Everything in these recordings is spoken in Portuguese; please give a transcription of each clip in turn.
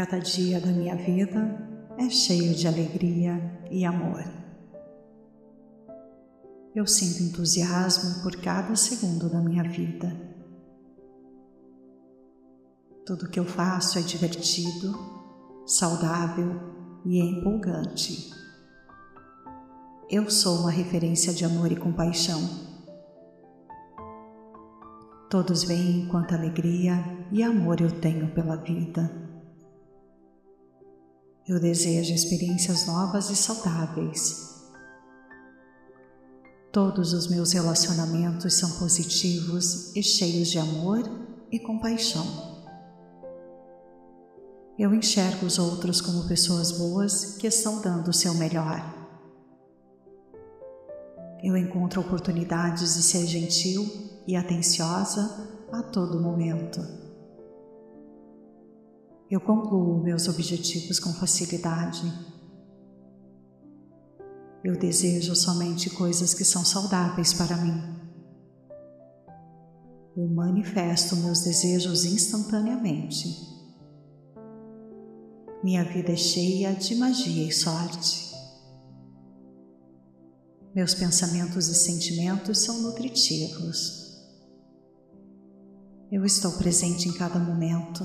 Cada dia da minha vida é cheio de alegria e amor. Eu sinto entusiasmo por cada segundo da minha vida. Tudo que eu faço é divertido, saudável e empolgante. Eu sou uma referência de amor e compaixão. Todos veem quanta alegria e amor eu tenho pela vida. Eu desejo experiências novas e saudáveis Todos os meus relacionamentos são positivos e cheios de amor e compaixão. Eu enxergo os outros como pessoas boas que estão dando o seu melhor. Eu encontro oportunidades de ser gentil e atenciosa a todo momento. Eu concluo meus objetivos com facilidade eu desejo somente coisas que são saudáveis para mim. Eu manifesto meus desejos instantaneamente. Minha vida é cheia de magia e sorte. Meus pensamentos e sentimentos são nutritivos. Eu estou presente em cada momento.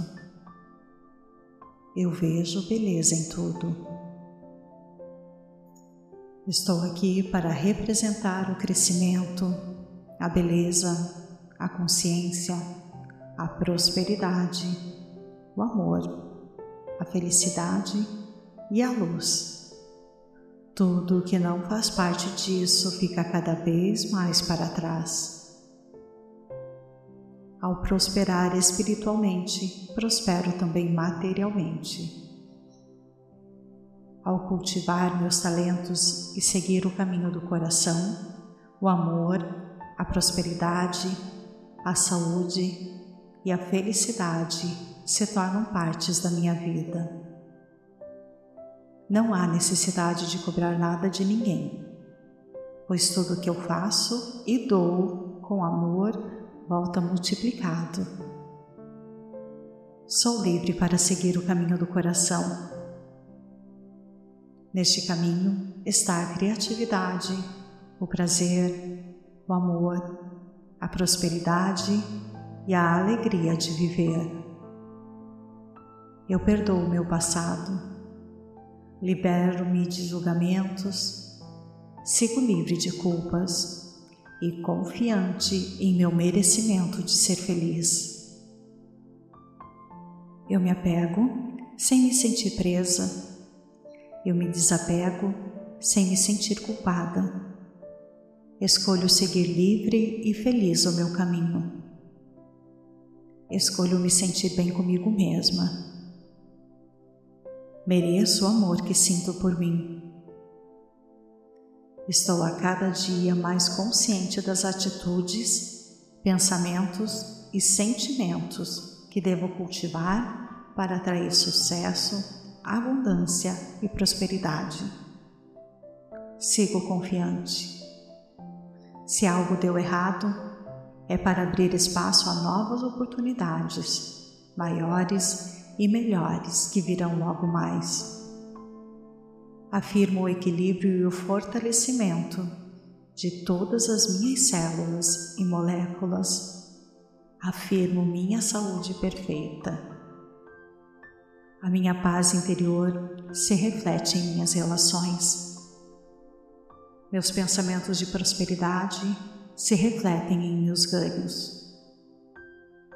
Eu vejo beleza em tudo. Estou aqui para representar o crescimento, a beleza, a consciência, a prosperidade, o amor, a felicidade e a luz. Tudo que não faz parte disso fica cada vez mais para trás. Ao prosperar espiritualmente, prospero também materialmente ao cultivar meus talentos e seguir o caminho do coração, o amor, a prosperidade, a saúde e a felicidade se tornam partes da minha vida. Não há necessidade de cobrar nada de ninguém, pois tudo que eu faço e dou com amor volta multiplicado. Sou livre para seguir o caminho do coração Neste caminho está a criatividade, o prazer, o amor, a prosperidade e a alegria de viver. Eu perdoo meu passado, libero-me de julgamentos, sigo livre de culpas e confiante em meu merecimento de ser feliz. Eu me apego sem me sentir presa eu me desapego sem me sentir culpada. Escolho seguir livre e feliz o meu caminho. Escolho me sentir bem comigo mesma. Mereço o amor que sinto por mim. Estou a cada dia mais consciente das atitudes, pensamentos e sentimentos que devo cultivar para atrair sucesso abundância e prosperidade. Sigo confiante. Se algo deu errado, é para abrir espaço a novas oportunidades, maiores e melhores que virão logo mais. Afirmo o equilíbrio e o fortalecimento de todas as minhas células e moléculas. Afirmo minha saúde perfeita a minha paz interior se reflete em minhas relações. Meus pensamentos de prosperidade se refletem em meus ganhos.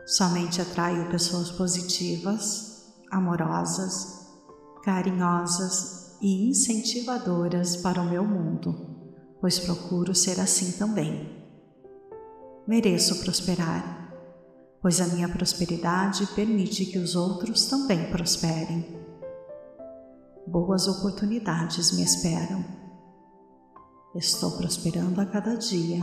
Somente atraio pessoas positivas, amorosas, carinhosas e incentivadoras para o meu mundo, pois procuro ser assim também. Mereço prosperar pois a minha prosperidade permite que os outros também prosperem. Boas oportunidades me esperam. Estou prosperando a cada dia.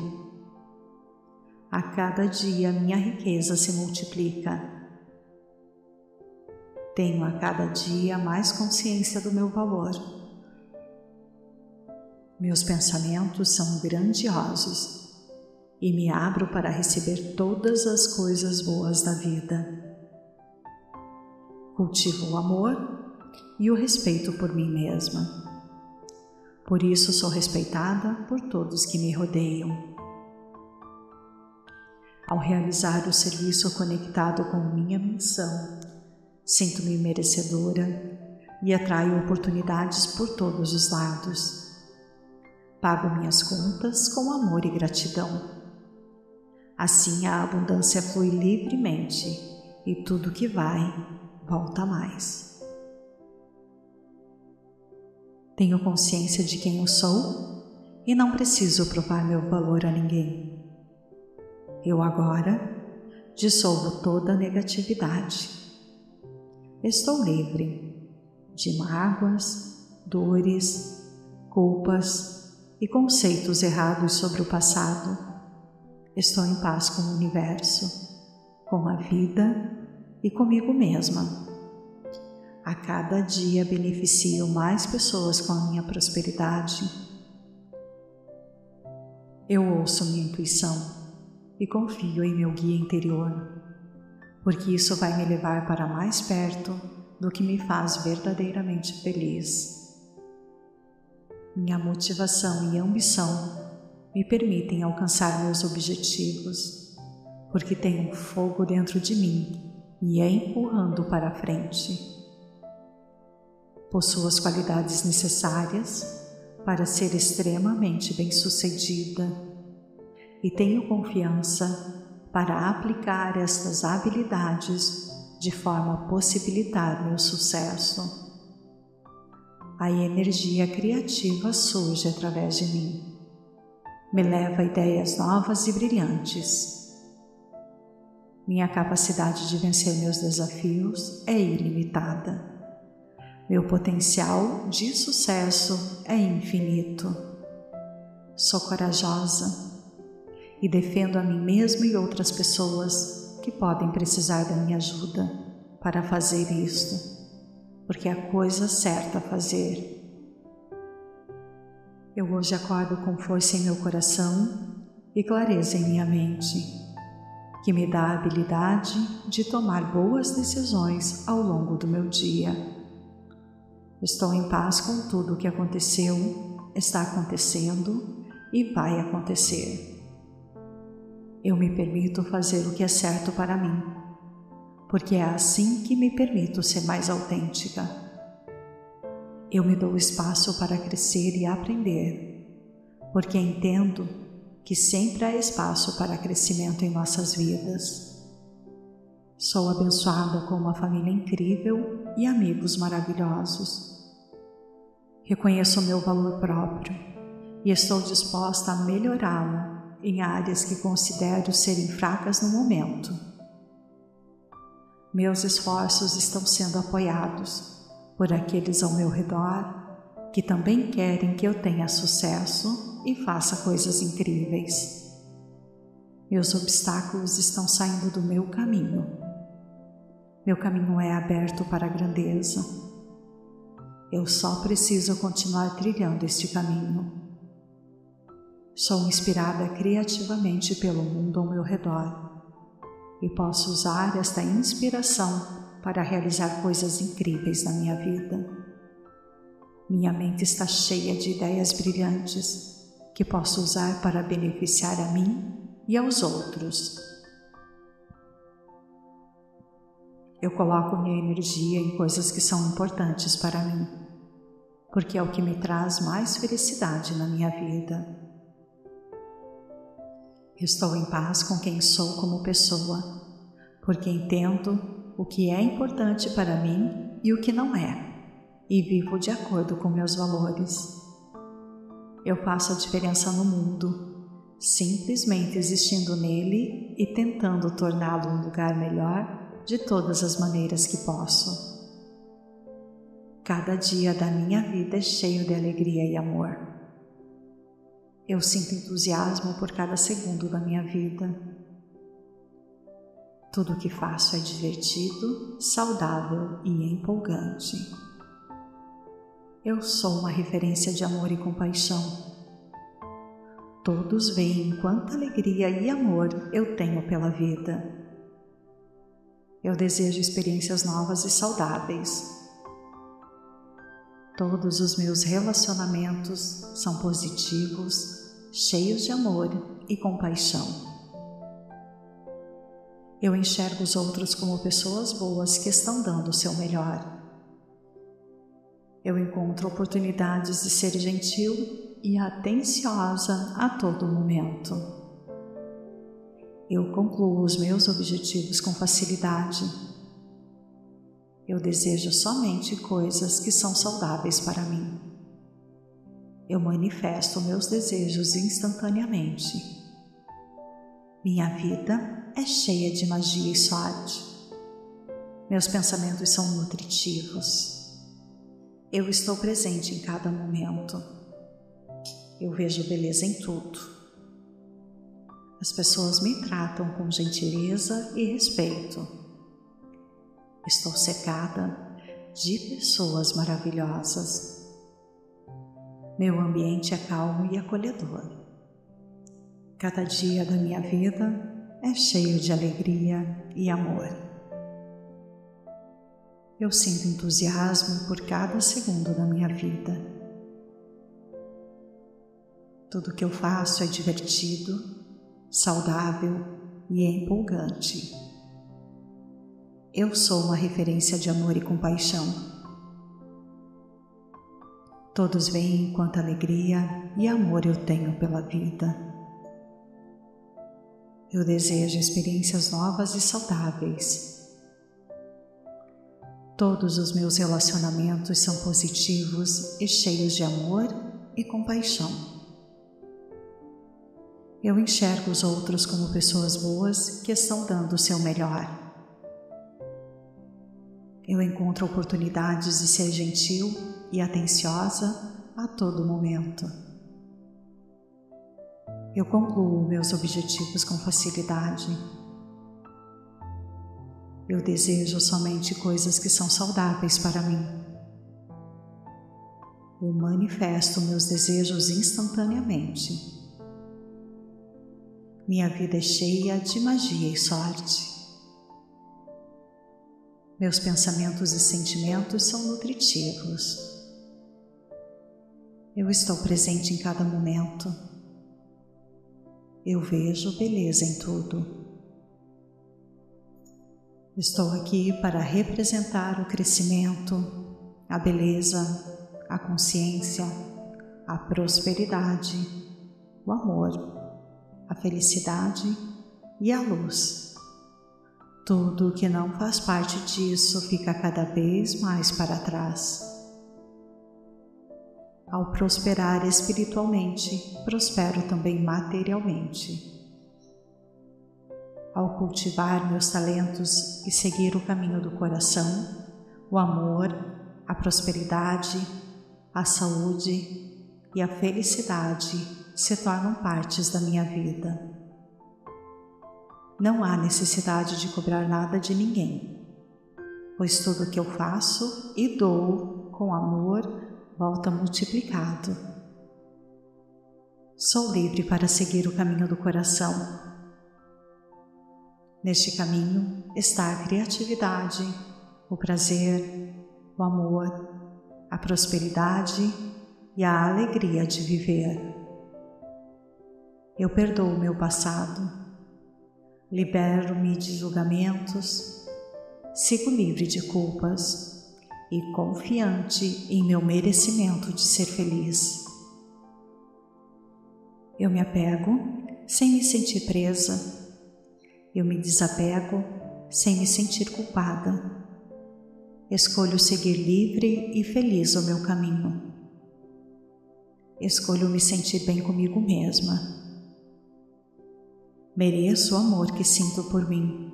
A cada dia minha riqueza se multiplica. Tenho a cada dia mais consciência do meu valor. Meus pensamentos são grandiosos e me abro para receber todas as coisas boas da vida. cultivo o amor e o respeito por mim mesma. Por isso sou respeitada por todos que me rodeiam. Ao realizar o serviço conectado com minha missão, sinto-me merecedora e atraio oportunidades por todos os lados. Pago minhas contas com amor e gratidão. Assim a abundância flui livremente e tudo que vai volta mais. Tenho consciência de quem eu sou e não preciso provar meu valor a ninguém. Eu agora dissolvo toda a negatividade. Estou livre de mágoas, dores, culpas e conceitos errados sobre o passado. Estou em paz com o universo, com a vida e comigo mesma. A cada dia beneficio mais pessoas com a minha prosperidade. Eu ouço minha intuição e confio em meu guia interior, porque isso vai me levar para mais perto do que me faz verdadeiramente feliz. Minha motivação e ambição me permitem alcançar meus objetivos, porque tenho um fogo dentro de mim e é empurrando para frente. Possuo as qualidades necessárias para ser extremamente bem-sucedida e tenho confiança para aplicar estas habilidades de forma a possibilitar meu sucesso. A energia criativa surge através de mim, me leva a ideias novas e brilhantes minha capacidade de vencer meus desafios é ilimitada. Meu potencial de sucesso é infinito. Sou corajosa e defendo a mim mesma e outras pessoas que podem precisar da minha ajuda para fazer isto, porque é a coisa certa a fazer. Eu hoje acordo com força em meu coração e clareza em minha mente que me dá a habilidade de tomar boas decisões ao longo do meu dia. Estou em paz com tudo o que aconteceu, está acontecendo e vai acontecer. Eu me permito fazer o que é certo para mim, porque é assim que me permito ser mais autêntica. Eu me dou espaço para crescer e aprender, porque entendo que sempre há espaço para crescimento em nossas vidas. Sou abençoada com uma família incrível e amigos maravilhosos. Reconheço o meu valor próprio e estou disposta a melhorá-lo em áreas que considero serem fracas no momento. Meus esforços estão sendo apoiados por aqueles ao meu redor que também querem que eu tenha sucesso e faça coisas incríveis. Meus obstáculos estão saindo do meu caminho. Meu caminho é aberto para a grandeza. Eu só preciso continuar trilhando este caminho. Sou inspirada criativamente pelo mundo ao meu redor e posso usar esta inspiração para realizar coisas incríveis na minha vida. Minha mente está cheia de ideias brilhantes que posso usar para beneficiar a mim e aos outros. Eu coloco minha energia em coisas que são importantes para mim, porque é o que me traz mais felicidade na minha vida. Estou em paz com quem sou como pessoa, porque entendo o que é importante para mim e o que não é, e vivo de acordo com meus valores eu faço a diferença no mundo, simplesmente existindo nele e tentando torná-lo um lugar melhor de todas as maneiras que posso. Cada dia da minha vida é cheio de alegria e amor. Eu sinto entusiasmo por cada segundo da minha vida. Tudo o que faço é divertido, saudável e empolgante. Eu sou uma referência de amor e compaixão. Todos veem quanta alegria e amor eu tenho pela vida. Eu desejo experiências novas e saudáveis. Todos os meus relacionamentos são positivos, cheios de amor e compaixão. Eu enxergo os outros como pessoas boas que estão dando o seu melhor. Eu encontro oportunidades de ser gentil e atenciosa a todo momento. Eu concluo os meus objetivos com facilidade eu desejo somente coisas que são saudáveis para mim. Eu manifesto meus desejos instantaneamente. Minha vida é cheia de magia e sorte. Meus pensamentos são nutritivos. Eu estou presente em cada momento. Eu vejo beleza em tudo. As pessoas me tratam com gentileza e respeito. Estou cercada de pessoas maravilhosas. Meu ambiente é calmo e acolhedor. Cada dia da minha vida é cheio de alegria e amor. Eu sinto entusiasmo por cada segundo da minha vida. Tudo que eu faço é divertido, saudável e empolgante. Eu sou uma referência de amor e compaixão. Todos veem quanta alegria e amor eu tenho pela vida. Eu desejo experiências novas e saudáveis. Todos os meus relacionamentos são positivos e cheios de amor e compaixão. Eu enxergo os outros como pessoas boas que estão dando o seu melhor. Eu encontro oportunidades de ser gentil e atenciosa a todo momento. Eu concluo meus objetivos com facilidade. Eu desejo somente coisas que são saudáveis para mim. Eu manifesto meus desejos instantaneamente. Minha vida é cheia de magia e sorte. Meus pensamentos e sentimentos são nutritivos. Eu estou presente em cada momento. Eu vejo beleza em tudo. Estou aqui para representar o crescimento, a beleza, a consciência, a prosperidade, o amor, a felicidade e a luz. Tudo que não faz parte disso fica cada vez mais para trás. Ao prosperar espiritualmente, prospero também materialmente. Ao cultivar meus talentos e seguir o caminho do coração, o amor, a prosperidade, a saúde e a felicidade se tornam partes da minha vida. Não há necessidade de cobrar nada de ninguém, pois tudo o que eu faço e dou com amor volta multiplicado. Sou livre para seguir o caminho do coração. Neste caminho está a criatividade, o prazer, o amor, a prosperidade e a alegria de viver. Eu perdoo o meu passado libero-me de julgamentos, sigo livre de culpas e confiante em meu merecimento de ser feliz. Eu me apego sem me sentir presa, eu me desapego sem me sentir culpada. Escolho seguir livre e feliz o meu caminho. Escolho me sentir bem comigo mesma Mereço o amor que sinto por mim.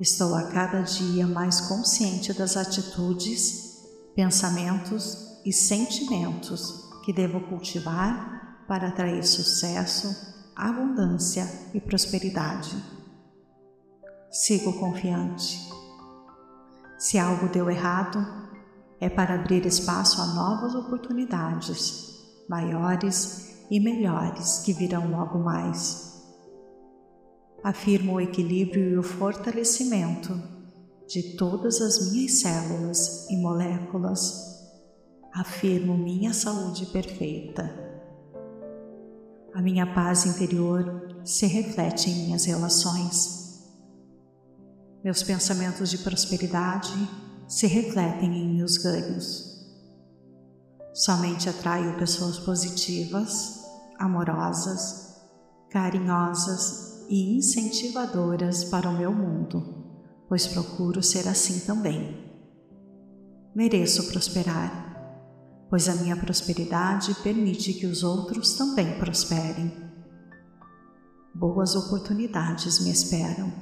Estou a cada dia mais consciente das atitudes, pensamentos e sentimentos que devo cultivar para atrair sucesso, abundância e prosperidade. Sigo confiante. Se algo deu errado, é para abrir espaço a novas oportunidades, maiores e melhores que virão logo mais. Afirmo o equilíbrio e o fortalecimento de todas as minhas células e moléculas. Afirmo minha saúde perfeita. A minha paz interior se reflete em minhas relações. Meus pensamentos de prosperidade se refletem em meus ganhos. Somente atraio pessoas positivas, amorosas, carinhosas e incentivadoras para o meu mundo, pois procuro ser assim também. Mereço prosperar, pois a minha prosperidade permite que os outros também prosperem. Boas oportunidades me esperam.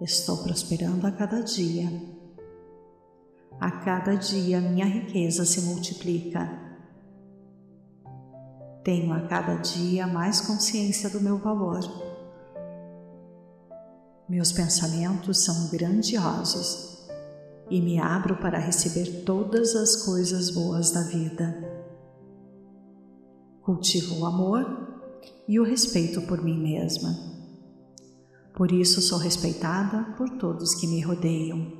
Estou prosperando a cada dia a cada dia minha riqueza se multiplica. Tenho a cada dia mais consciência do meu valor. Meus pensamentos são grandiosos e me abro para receber todas as coisas boas da vida. Cultivo o amor e o respeito por mim mesma. Por isso sou respeitada por todos que me rodeiam.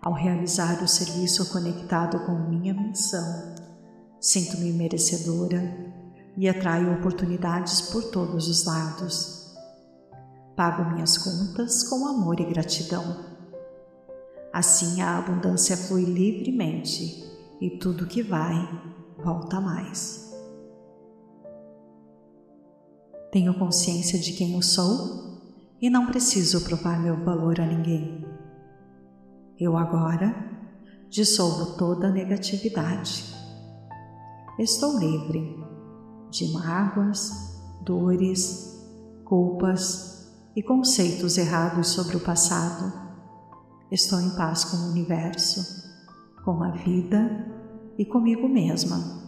Ao realizar o serviço conectado com minha missão, sinto-me merecedora e atraio oportunidades por todos os lados. Pago minhas contas com amor e gratidão. Assim a abundância flui livremente e tudo que vai volta mais. Tenho consciência de quem eu sou e não preciso provar meu valor a ninguém. Eu agora dissolvo toda a negatividade. Estou livre de mágoas, dores, culpas e conceitos errados sobre o passado. Estou em paz com o universo, com a vida e comigo mesma.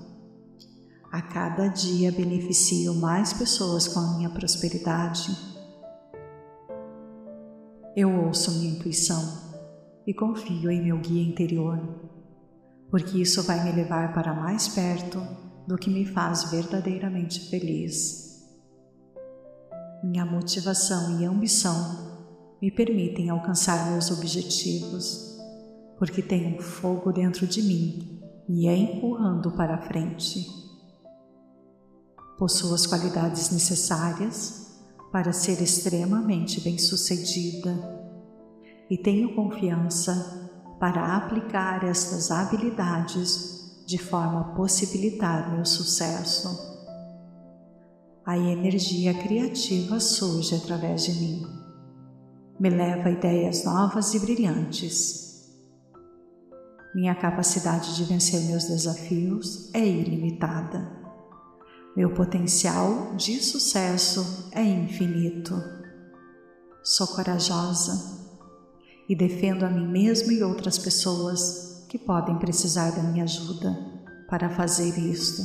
A cada dia beneficio mais pessoas com a minha prosperidade. Eu ouço minha intuição e confio em meu guia interior, porque isso vai me levar para mais perto do que me faz verdadeiramente feliz. Minha motivação e ambição me permitem alcançar meus objetivos, porque tenho um fogo dentro de mim e é empurrando para frente. Possuo as qualidades necessárias para ser extremamente bem-sucedida e tenho confiança para aplicar estas habilidades de forma a possibilitar meu sucesso. A energia criativa surge através de mim, me leva a ideias novas e brilhantes. Minha capacidade de vencer meus desafios é ilimitada. Meu potencial de sucesso é infinito. Sou corajosa e defendo a mim mesmo e outras pessoas que podem precisar da minha ajuda para fazer isto,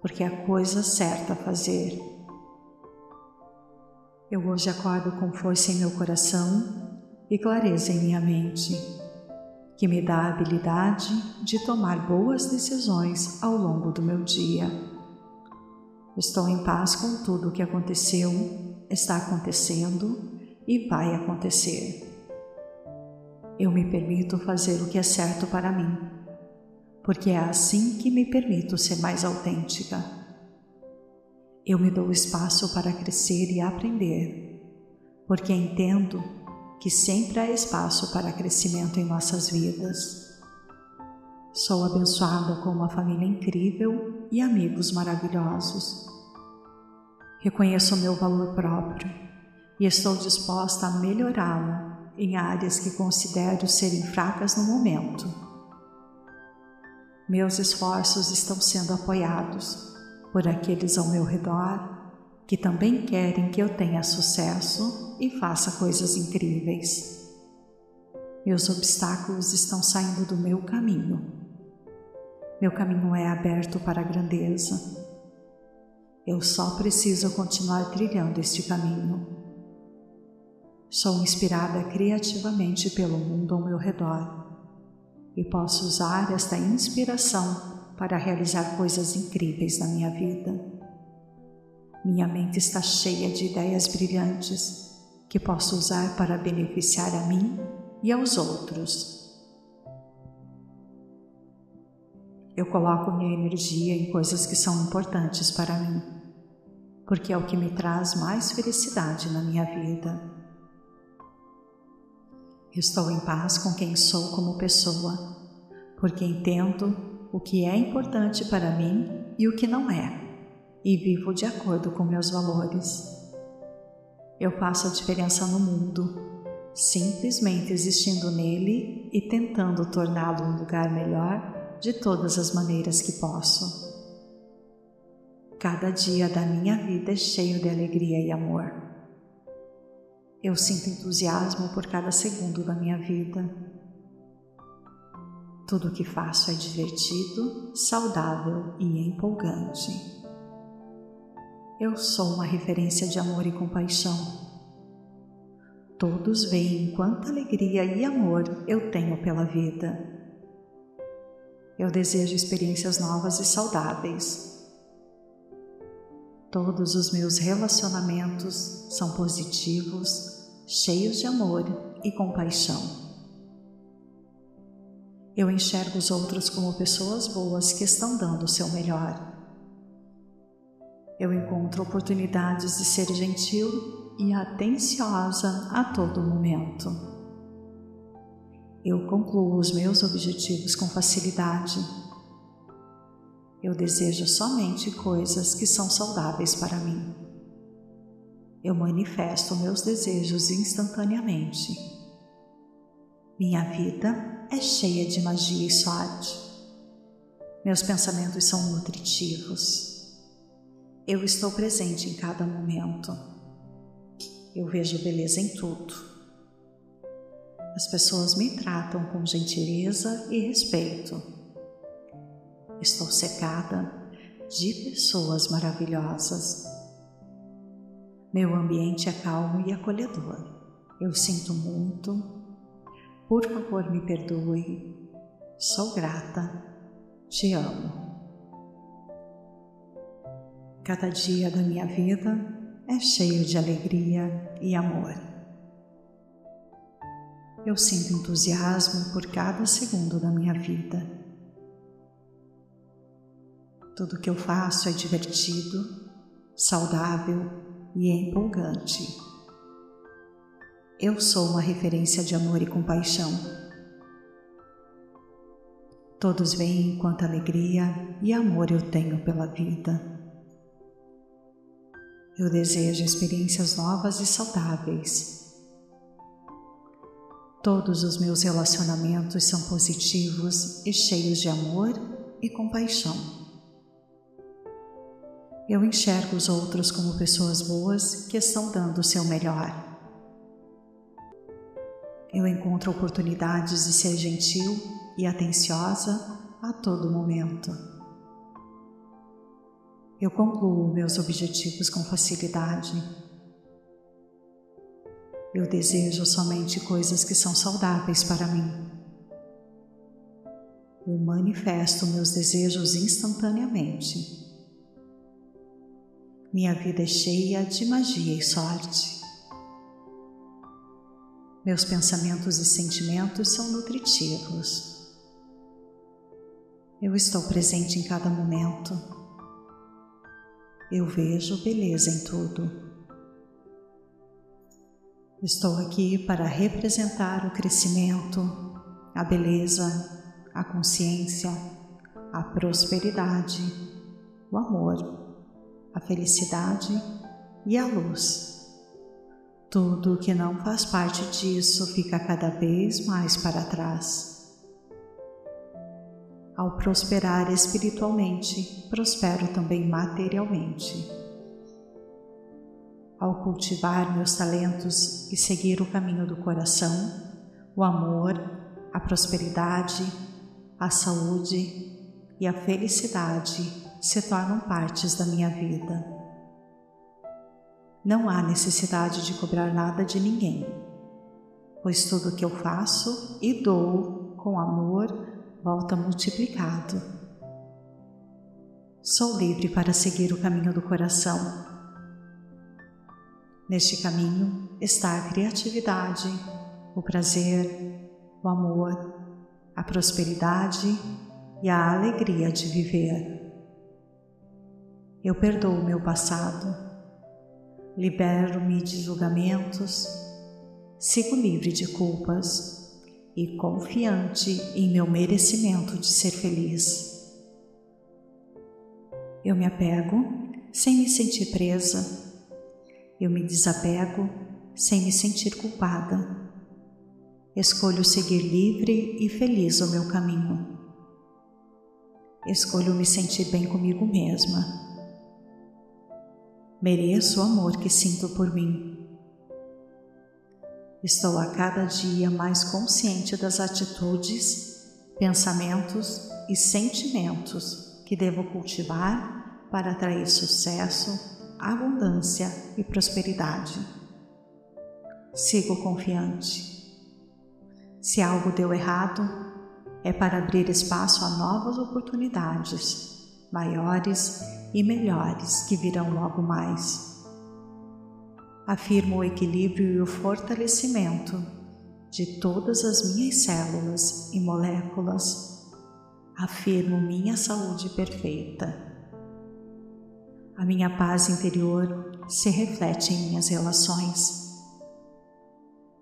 porque é a coisa certa a fazer. Eu hoje acordo com força em meu coração e clareza em minha mente, que me dá a habilidade de tomar boas decisões ao longo do meu dia. Estou em paz com tudo o que aconteceu, está acontecendo e vai acontecer. Eu me permito fazer o que é certo para mim, porque é assim que me permito ser mais autêntica. Eu me dou espaço para crescer e aprender, porque entendo que sempre há espaço para crescimento em nossas vidas. Sou abençoada com uma família incrível e amigos maravilhosos. Reconheço o meu valor próprio e estou disposta a melhorá-lo em áreas que considero serem fracas no momento. Meus esforços estão sendo apoiados por aqueles ao meu redor que também querem que eu tenha sucesso e faça coisas incríveis. Meus obstáculos estão saindo do meu caminho. Meu caminho é aberto para a grandeza. Eu só preciso continuar trilhando este caminho. Sou inspirada criativamente pelo mundo ao meu redor e posso usar esta inspiração para realizar coisas incríveis na minha vida. Minha mente está cheia de ideias brilhantes que posso usar para beneficiar a mim e aos outros. Eu coloco minha energia em coisas que são importantes para mim, porque é o que me traz mais felicidade na minha vida. Estou em paz com quem sou como pessoa, porque entendo o que é importante para mim e o que não é e vivo de acordo com meus valores. Eu faço a diferença no mundo, simplesmente existindo nele e tentando torná-lo um lugar melhor de todas as maneiras que posso. Cada dia da minha vida é cheio de alegria e amor. Eu sinto entusiasmo por cada segundo da minha vida. Tudo o que faço é divertido, saudável e empolgante. Eu sou uma referência de amor e compaixão. Todos veem quanta alegria e amor eu tenho pela vida. Eu desejo experiências novas e saudáveis. Todos os meus relacionamentos são positivos, cheios de amor e compaixão. Eu enxergo os outros como pessoas boas que estão dando o seu melhor eu encontro oportunidades de ser gentil e atenciosa a todo momento. Eu concluo os meus objetivos com facilidade. Eu desejo somente coisas que são saudáveis para mim. Eu manifesto meus desejos instantaneamente. Minha vida é cheia de magia e sorte. Meus pensamentos são nutritivos. Eu estou presente em cada momento. Eu vejo beleza em tudo. As pessoas me tratam com gentileza e respeito. Estou cercada de pessoas maravilhosas. Meu ambiente é calmo e acolhedor. Eu sinto muito. Por favor, me perdoe. Sou grata. Te amo. Cada dia da minha vida é cheio de alegria e amor. Eu sinto entusiasmo por cada segundo da minha vida. Tudo que eu faço é divertido, saudável e empolgante. Eu sou uma referência de amor e compaixão. Todos veem quanta alegria e amor eu tenho pela vida. Eu desejo experiências novas e saudáveis. Todos os meus relacionamentos são positivos e cheios de amor e compaixão. Eu enxergo os outros como pessoas boas que estão dando o seu melhor. Eu encontro oportunidades de ser gentil e atenciosa a todo momento. Eu concluo meus objetivos com facilidade. Eu desejo somente coisas que são saudáveis para mim. Eu manifesto meus desejos instantaneamente. Minha vida é cheia de magia e sorte. Meus pensamentos e sentimentos são nutritivos. Eu estou presente em cada momento eu vejo beleza em tudo. Estou aqui para representar o crescimento, a beleza, a consciência, a prosperidade, o amor, a felicidade e a luz. Tudo que não faz parte disso fica cada vez mais para trás. Ao prosperar espiritualmente, prospero também materialmente. Ao cultivar meus talentos e seguir o caminho do coração, o amor, a prosperidade, a saúde e a felicidade se tornam partes da minha vida. Não há necessidade de cobrar nada de ninguém, pois tudo o que eu faço e dou com amor volta multiplicado. Sou livre para seguir o caminho do coração, Neste caminho está a criatividade, o prazer, o amor, a prosperidade e a alegria de viver. Eu perdoo meu passado, libero-me de julgamentos, sigo livre de culpas e confiante em meu merecimento de ser feliz. Eu me apego sem me sentir presa. Eu me desapego sem me sentir culpada. Escolho seguir livre e feliz o meu caminho. Escolho me sentir bem comigo mesma. Mereço o amor que sinto por mim. Estou a cada dia mais consciente das atitudes, pensamentos e sentimentos que devo cultivar para atrair sucesso, abundância e prosperidade. Sigo confiante. Se algo deu errado, é para abrir espaço a novas oportunidades, maiores e melhores que virão logo mais. Afirmo o equilíbrio e o fortalecimento de todas as minhas células e moléculas afirmo minha saúde perfeita. A minha paz interior se reflete em minhas relações.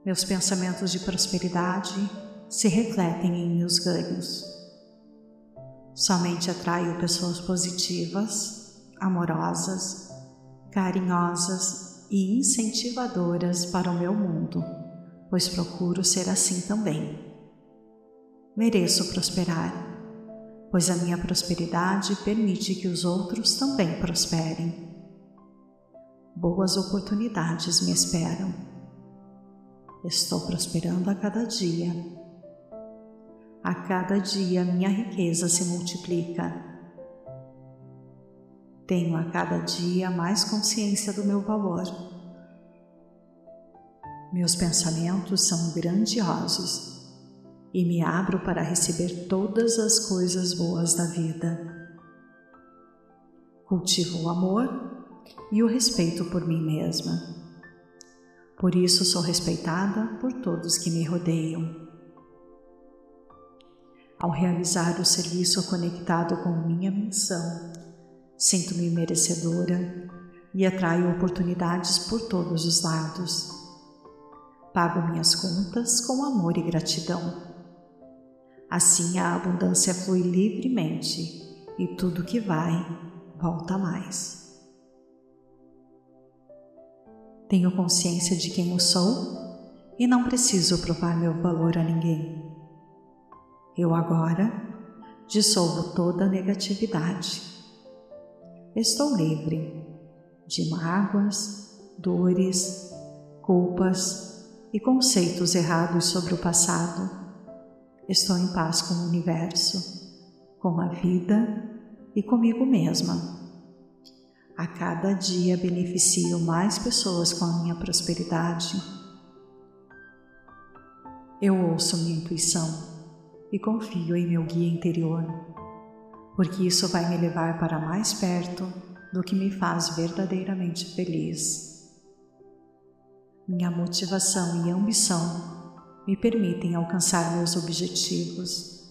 Meus pensamentos de prosperidade se refletem em meus ganhos. Somente atraio pessoas positivas, amorosas, carinhosas e incentivadoras para o meu mundo, pois procuro ser assim também. Mereço prosperar pois a minha prosperidade permite que os outros também prosperem. Boas oportunidades me esperam. Estou prosperando a cada dia. A cada dia minha riqueza se multiplica. Tenho a cada dia mais consciência do meu valor. Meus pensamentos são grandiosos e me abro para receber todas as coisas boas da vida. Cultivo o amor e o respeito por mim mesma. Por isso sou respeitada por todos que me rodeiam. Ao realizar o serviço conectado com minha missão, sinto-me merecedora e atraio oportunidades por todos os lados. Pago minhas contas com amor e gratidão. Assim a abundância flui livremente e tudo que vai volta mais. Tenho consciência de quem eu sou e não preciso provar meu valor a ninguém. Eu agora dissolvo toda a negatividade. Estou livre de mágoas, dores, culpas e conceitos errados sobre o passado Estou em paz com o universo, com a vida e comigo mesma. A cada dia beneficio mais pessoas com a minha prosperidade. Eu ouço minha intuição e confio em meu guia interior, porque isso vai me levar para mais perto do que me faz verdadeiramente feliz. Minha motivação e ambição me permitem alcançar meus objetivos,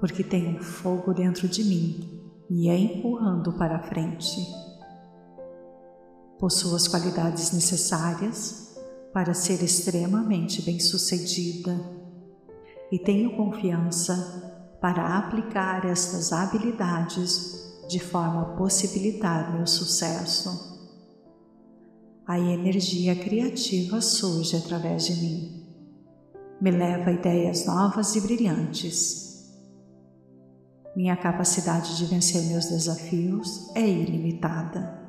porque tenho fogo dentro de mim e é empurrando para a frente. Possuo as qualidades necessárias para ser extremamente bem-sucedida e tenho confiança para aplicar estas habilidades de forma a possibilitar meu sucesso. A energia criativa surge através de mim me leva a ideias novas e brilhantes. Minha capacidade de vencer meus desafios é ilimitada.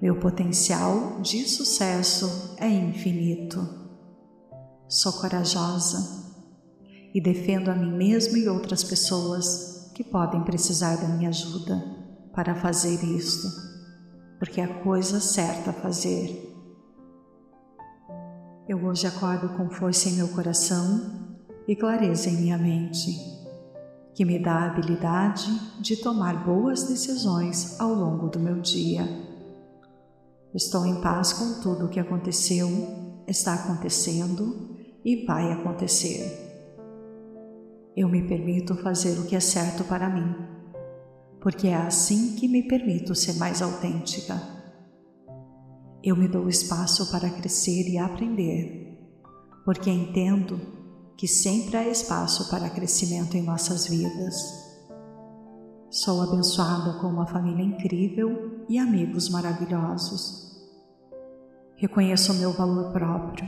Meu potencial de sucesso é infinito. Sou corajosa e defendo a mim mesma e outras pessoas que podem precisar da minha ajuda para fazer isto, porque é a coisa certa a fazer eu hoje acordo com força em meu coração e clareza em minha mente, que me dá a habilidade de tomar boas decisões ao longo do meu dia. Estou em paz com tudo o que aconteceu, está acontecendo e vai acontecer. Eu me permito fazer o que é certo para mim, porque é assim que me permito ser mais autêntica. Eu me dou espaço para crescer e aprender, porque entendo que sempre há espaço para crescimento em nossas vidas. Sou abençoada com uma família incrível e amigos maravilhosos. Reconheço meu valor próprio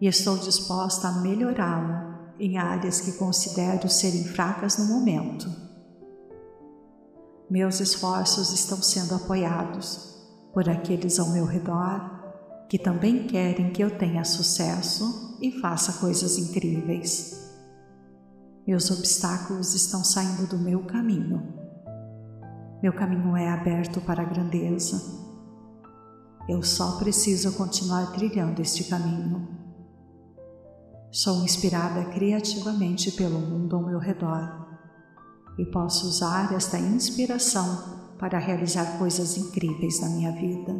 e estou disposta a melhorá-lo em áreas que considero serem fracas no momento. Meus esforços estão sendo apoiados por aqueles ao meu redor que também querem que eu tenha sucesso e faça coisas incríveis. Meus obstáculos estão saindo do meu caminho. Meu caminho é aberto para a grandeza. Eu só preciso continuar trilhando este caminho. Sou inspirada criativamente pelo mundo ao meu redor e posso usar esta inspiração para realizar coisas incríveis na minha vida.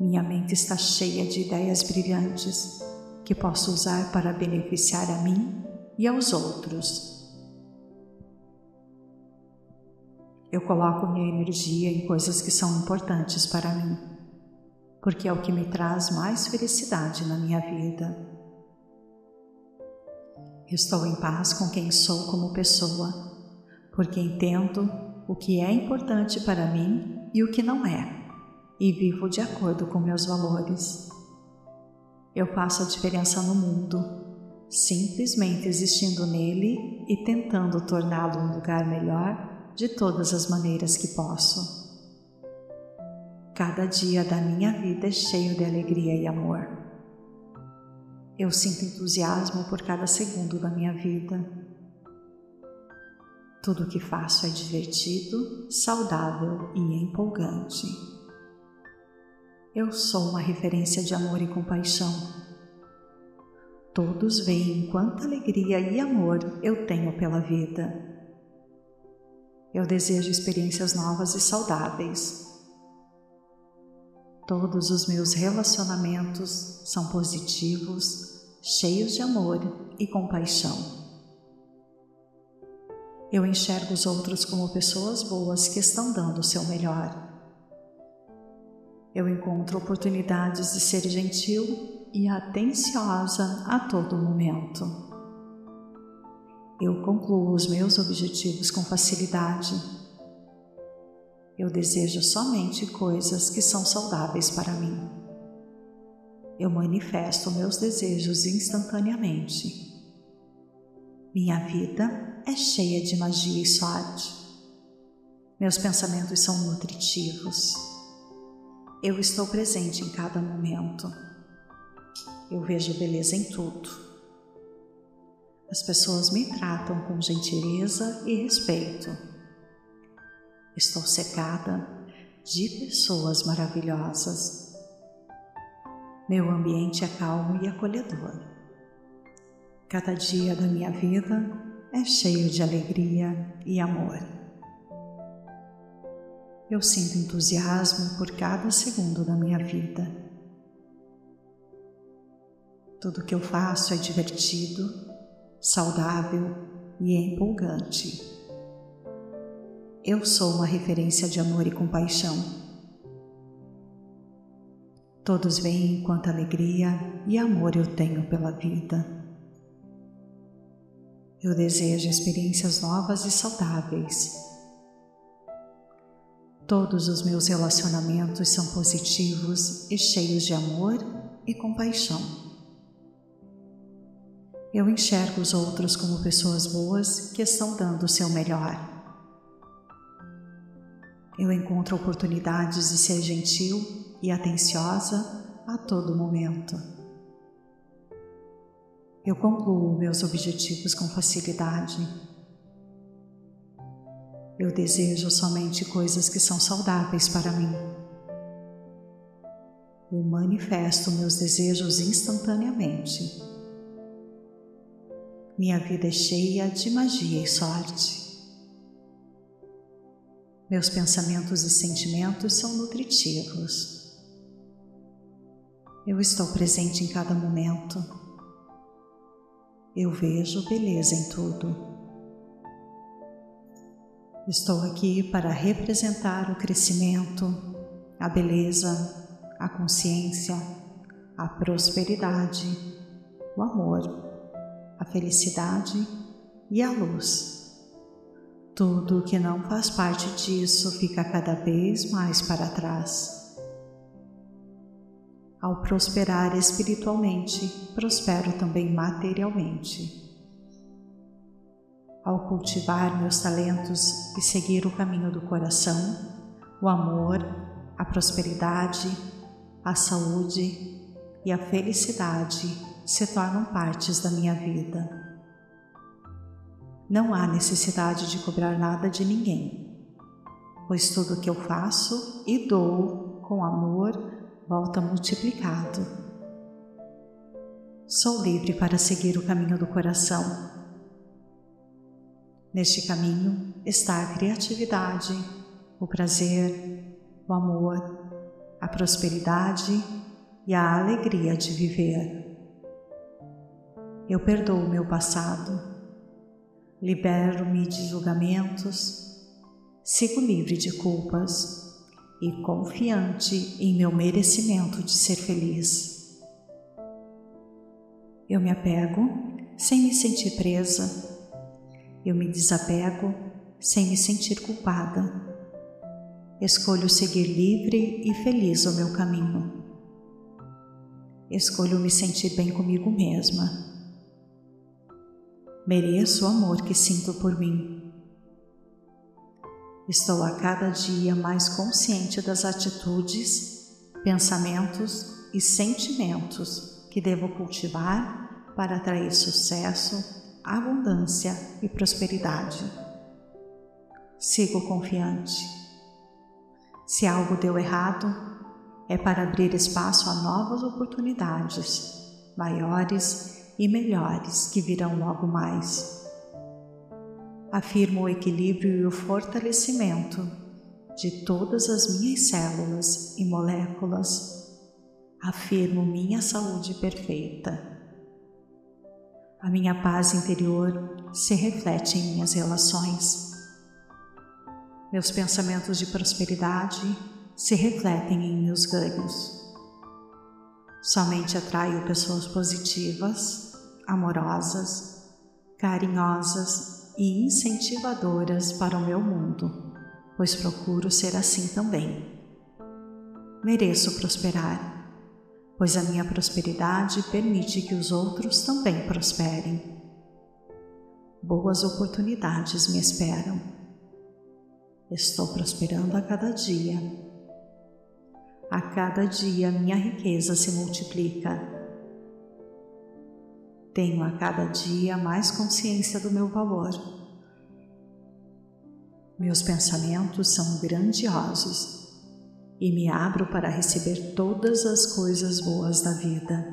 Minha mente está cheia de ideias brilhantes que posso usar para beneficiar a mim e aos outros. Eu coloco minha energia em coisas que são importantes para mim, porque é o que me traz mais felicidade na minha vida. Estou em paz com quem sou como pessoa, porque entendo o que é importante para mim e o que não é, e vivo de acordo com meus valores. Eu faço a diferença no mundo, simplesmente existindo nele e tentando torná-lo um lugar melhor de todas as maneiras que posso. Cada dia da minha vida é cheio de alegria e amor. Eu sinto entusiasmo por cada segundo da minha vida. Tudo o que faço é divertido, saudável e empolgante. Eu sou uma referência de amor e compaixão. Todos veem quanta alegria e amor eu tenho pela vida. Eu desejo experiências novas e saudáveis Todos os meus relacionamentos são positivos, cheios de amor e compaixão. Eu enxergo os outros como pessoas boas que estão dando o seu melhor. Eu encontro oportunidades de ser gentil e atenciosa a todo momento. Eu concluo os meus objetivos com facilidade eu desejo somente coisas que são saudáveis para mim. Eu manifesto meus desejos instantaneamente. Minha vida é cheia de magia e sorte. Meus pensamentos são nutritivos. Eu estou presente em cada momento. Eu vejo beleza em tudo. As pessoas me tratam com gentileza e respeito. Estou cercada de pessoas maravilhosas. Meu ambiente é calmo e acolhedor. Cada dia da minha vida é cheio de alegria e amor. Eu sinto entusiasmo por cada segundo da minha vida. Tudo que eu faço é divertido, saudável e empolgante. Eu sou uma referência de amor e compaixão. Todos veem quanta alegria e amor eu tenho pela vida. Eu desejo experiências novas e saudáveis. Todos os meus relacionamentos são positivos e cheios de amor e compaixão. Eu enxergo os outros como pessoas boas que estão dando o seu melhor. Eu encontro oportunidades de ser gentil e atenciosa a todo momento. Eu concluo meus objetivos com facilidade. Eu desejo somente coisas que são saudáveis para mim. Eu manifesto meus desejos instantaneamente. Minha vida é cheia de magia e sorte. Meus pensamentos e sentimentos são nutritivos. Eu estou presente em cada momento. Eu vejo beleza em tudo. Estou aqui para representar o crescimento, a beleza, a consciência, a prosperidade, o amor, a felicidade e a luz. Tudo que não faz parte disso fica cada vez mais para trás. Ao prosperar espiritualmente, prospero também materialmente. Ao cultivar meus talentos e seguir o caminho do coração, o amor, a prosperidade, a saúde e a felicidade se tornam partes da minha vida. Não há necessidade de cobrar nada de ninguém, pois tudo que eu faço e dou com amor volta multiplicado. Sou livre para seguir o caminho do coração. Neste caminho está a criatividade, o prazer, o amor, a prosperidade e a alegria de viver. Eu perdoo o meu passado, libero-me de julgamentos, sigo livre de culpas e confiante em meu merecimento de ser feliz. Eu me apego sem me sentir presa. Eu me desapego sem me sentir culpada. Escolho seguir livre e feliz o meu caminho. Escolho me sentir bem comigo mesma. Mereço o amor que sinto por mim Estou a cada dia mais consciente das atitudes, pensamentos e sentimentos que devo cultivar para atrair sucesso, abundância e prosperidade. Sigo confiante. Se algo deu errado, é para abrir espaço a novas oportunidades, maiores e melhores que virão logo mais afirmo o equilíbrio e o fortalecimento de todas as minhas células e moléculas, afirmo minha saúde perfeita. A minha paz interior se reflete em minhas relações. Meus pensamentos de prosperidade se refletem em meus ganhos. Somente atraio pessoas positivas, amorosas, carinhosas e incentivadoras para o meu mundo, pois procuro ser assim também. Mereço prosperar, pois a minha prosperidade permite que os outros também prosperem. Boas oportunidades me esperam. Estou prosperando a cada dia. A cada dia minha riqueza se multiplica tenho a cada dia mais consciência do meu valor. Meus pensamentos são grandiosos e me abro para receber todas as coisas boas da vida.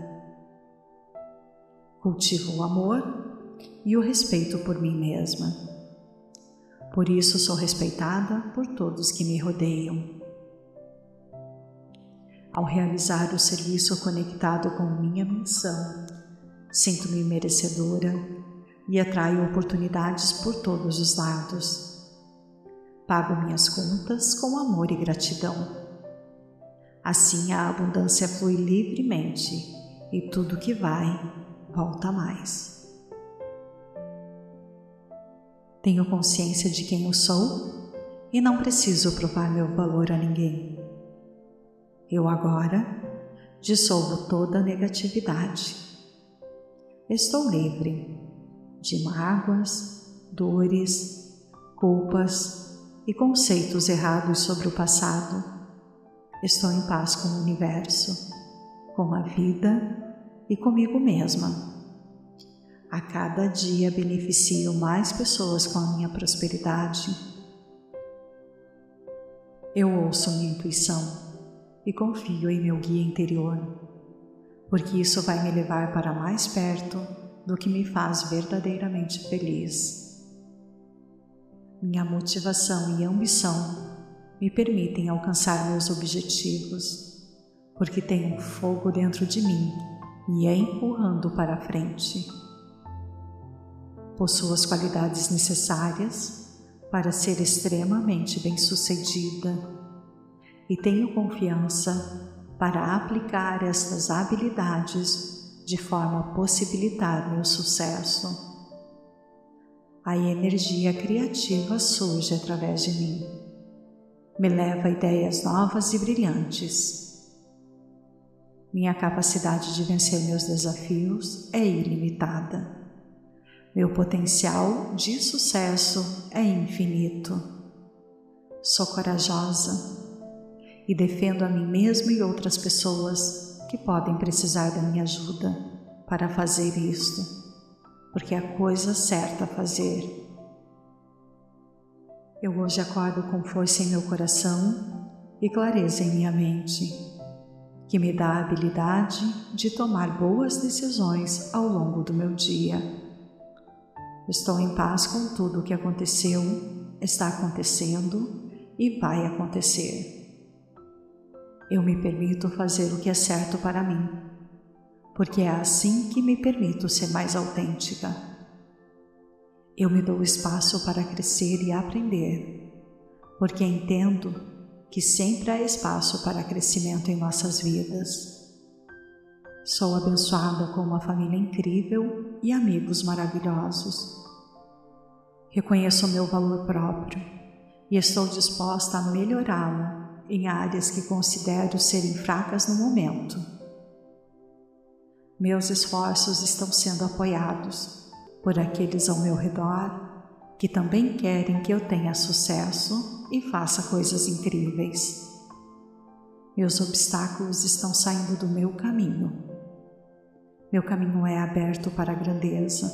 Cultivo o amor e o respeito por mim mesma. Por isso sou respeitada por todos que me rodeiam. Ao realizar o serviço conectado com minha missão, Sinto-me merecedora e atraio oportunidades por todos os lados. Pago minhas contas com amor e gratidão. Assim a abundância flui livremente e tudo que vai volta mais. Tenho consciência de quem eu sou e não preciso provar meu valor a ninguém. Eu agora dissolvo toda a negatividade Estou livre de mágoas, dores, culpas e conceitos errados sobre o passado. Estou em paz com o universo, com a vida e comigo mesma. A cada dia beneficio mais pessoas com a minha prosperidade. Eu ouço minha intuição e confio em meu guia interior porque isso vai me levar para mais perto do que me faz verdadeiramente feliz. Minha motivação e ambição me permitem alcançar meus objetivos, porque um fogo dentro de mim me empurrando para a frente. Possuo as qualidades necessárias para ser extremamente bem-sucedida e tenho confiança para aplicar estas habilidades de forma a possibilitar meu sucesso. A energia criativa surge através de mim, me leva a ideias novas e brilhantes minha capacidade de vencer meus desafios é ilimitada. Meu potencial de sucesso é infinito. Sou corajosa e defendo a mim mesma e outras pessoas que podem precisar da minha ajuda para fazer isto, porque é a coisa certa a fazer. Eu hoje acordo com força em meu coração e clareza em minha mente que me dá a habilidade de tomar boas decisões ao longo do meu dia. Estou em paz com tudo o que aconteceu, está acontecendo e vai acontecer. Eu me permito fazer o que é certo para mim, porque é assim que me permito ser mais autêntica. Eu me dou espaço para crescer e aprender, porque entendo que sempre há espaço para crescimento em nossas vidas. Sou abençoada com uma família incrível e amigos maravilhosos. Reconheço o meu valor próprio e estou disposta a melhorá-lo em áreas que considero serem fracas no momento. Meus esforços estão sendo apoiados por aqueles ao meu redor que também querem que eu tenha sucesso e faça coisas incríveis. Meus obstáculos estão saindo do meu caminho. Meu caminho é aberto para a grandeza.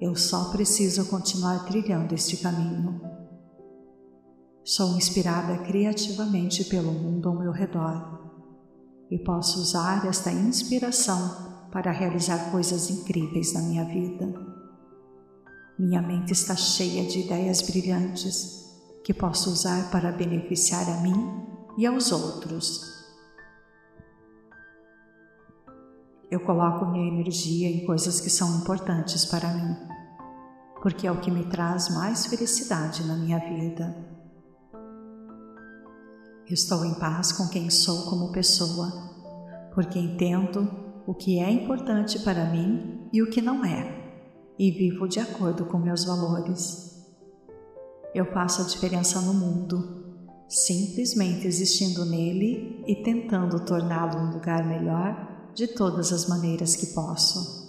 Eu só preciso continuar trilhando este caminho. Sou inspirada criativamente pelo mundo ao meu redor e posso usar esta inspiração para realizar coisas incríveis na minha vida. Minha mente está cheia de ideias brilhantes que posso usar para beneficiar a mim e aos outros. Eu coloco minha energia em coisas que são importantes para mim, porque é o que me traz mais felicidade na minha vida. Estou em paz com quem sou como pessoa, porque entendo o que é importante para mim e o que não é e vivo de acordo com meus valores. Eu faço a diferença no mundo, simplesmente existindo nele e tentando torná-lo um lugar melhor de todas as maneiras que posso.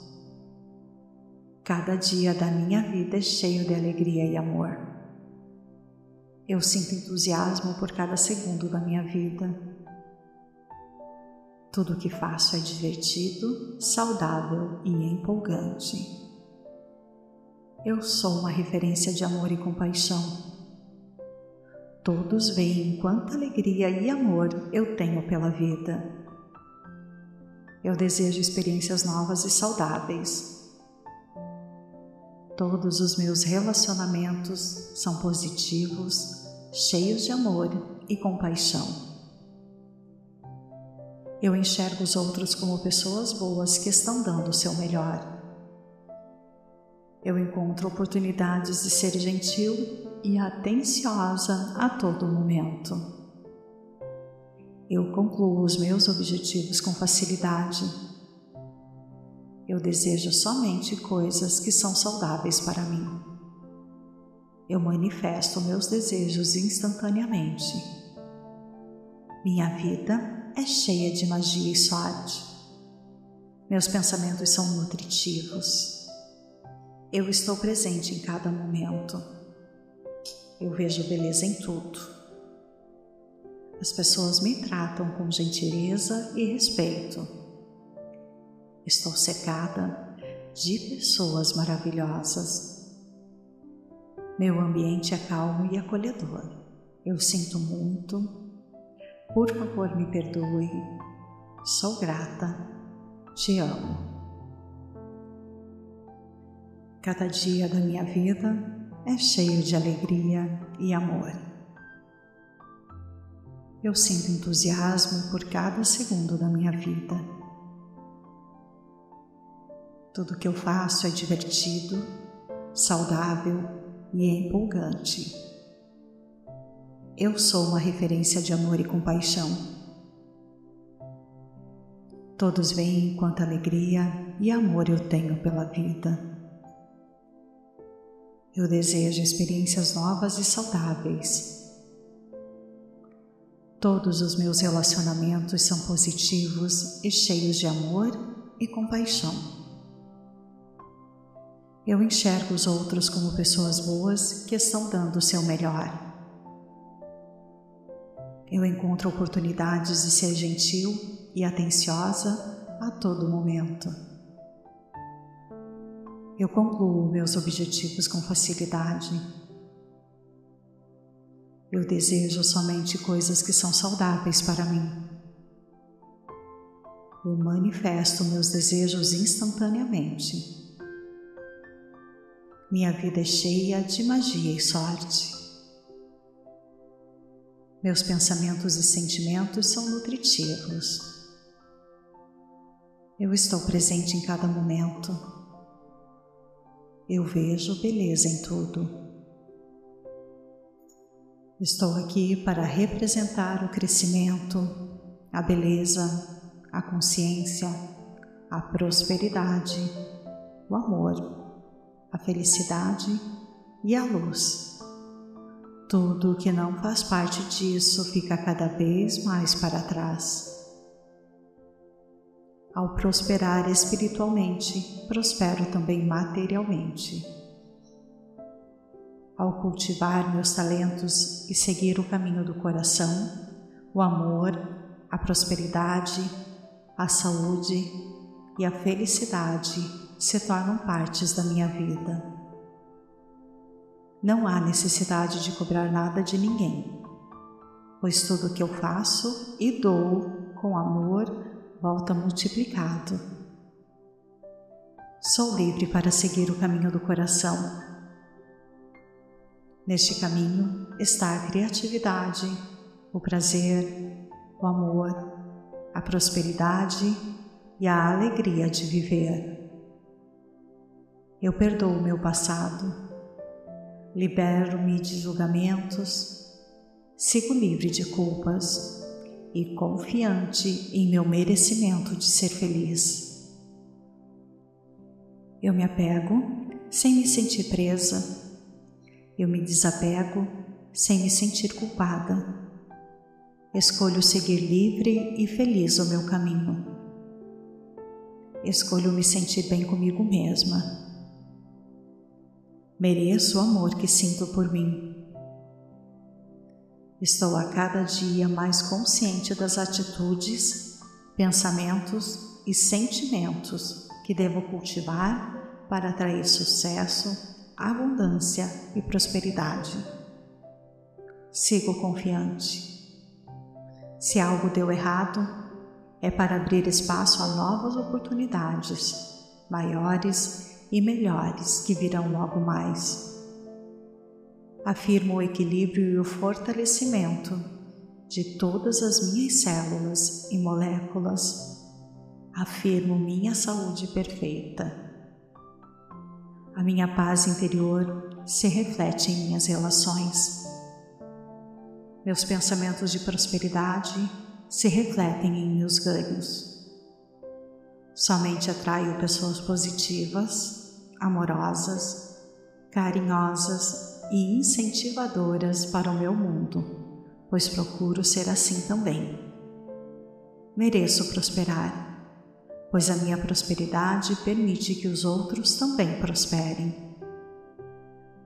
Cada dia da minha vida é cheio de alegria e amor. Eu sinto entusiasmo por cada segundo da minha vida. Tudo o que faço é divertido, saudável e empolgante. Eu sou uma referência de amor e compaixão. Todos veem quanta alegria e amor eu tenho pela vida. Eu desejo experiências novas e saudáveis. Todos os meus relacionamentos são positivos, cheios de amor e compaixão. Eu enxergo os outros como pessoas boas que estão dando o seu melhor. Eu encontro oportunidades de ser gentil e atenciosa a todo momento. Eu concluo os meus objetivos com facilidade. Eu desejo somente coisas que são saudáveis para mim. Eu manifesto meus desejos instantaneamente. Minha vida é cheia de magia e sorte. Meus pensamentos são nutritivos. Eu estou presente em cada momento. Eu vejo beleza em tudo. As pessoas me tratam com gentileza e respeito. Estou cercada de pessoas maravilhosas. Meu ambiente é calmo e acolhedor. Eu sinto muito. Por favor, me perdoe. Sou grata. Te amo. Cada dia da minha vida é cheio de alegria e amor. eu sinto entusiasmo por cada segundo da minha vida. Tudo que eu faço é divertido, saudável e empolgante. Eu sou uma referência de amor e compaixão. Todos veem quanta alegria e amor eu tenho pela vida. Eu desejo experiências novas e saudáveis Todos os meus relacionamentos são positivos e cheios de amor e compaixão. Eu enxergo os outros como pessoas boas que estão dando o seu melhor. Eu encontro oportunidades de ser gentil e atenciosa a todo momento. Eu concluo meus objetivos com facilidade eu desejo somente coisas que são saudáveis para mim. Eu manifesto meus desejos instantaneamente. Minha vida é cheia de magia e sorte. Meus pensamentos e sentimentos são nutritivos. Eu estou presente em cada momento. Eu vejo beleza em tudo. Estou aqui para representar o crescimento, a beleza, a consciência, a prosperidade, o amor, a felicidade e a luz. Tudo que não faz parte disso fica cada vez mais para trás. Ao prosperar espiritualmente, prospero também materialmente ao cultivar meus talentos e seguir o caminho do coração, o amor, a prosperidade, a saúde e a felicidade se tornam partes da minha vida. Não há necessidade de cobrar nada de ninguém, pois tudo o que eu faço e dou com amor volta multiplicado. Sou livre para seguir o caminho do coração Neste caminho está a criatividade, o prazer, o amor, a prosperidade e a alegria de viver. Eu perdoo o meu passado, libero-me de julgamentos, sigo livre de culpas e confiante em meu merecimento de ser feliz. Eu me apego sem me sentir presa eu me desapego sem me sentir culpada. Escolho seguir livre e feliz o meu caminho. Escolho me sentir bem comigo mesma. Mereço o amor que sinto por mim. Estou a cada dia mais consciente das atitudes, pensamentos e sentimentos que devo cultivar para atrair sucesso abundância e prosperidade. Sigo confiante. Se algo deu errado, é para abrir espaço a novas oportunidades, maiores e melhores que virão logo mais. Afirmo o equilíbrio e o fortalecimento de todas as minhas células e moléculas. Afirmo minha saúde perfeita a minha paz interior se reflete em minhas relações. Meus pensamentos de prosperidade se refletem em meus ganhos. Somente atraio pessoas positivas, amorosas, carinhosas e incentivadoras para o meu mundo, pois procuro ser assim também. Mereço prosperar pois a minha prosperidade permite que os outros também prosperem.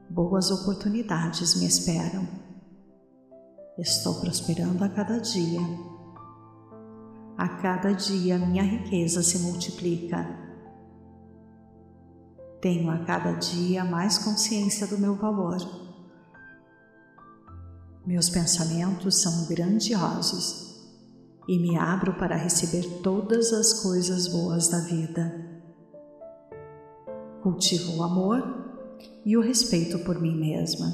Boas oportunidades me esperam. Estou prosperando a cada dia. A cada dia minha riqueza se multiplica. Tenho a cada dia mais consciência do meu valor. Meus pensamentos são grandiosos e me abro para receber todas as coisas boas da vida. Cultivo o amor e o respeito por mim mesma.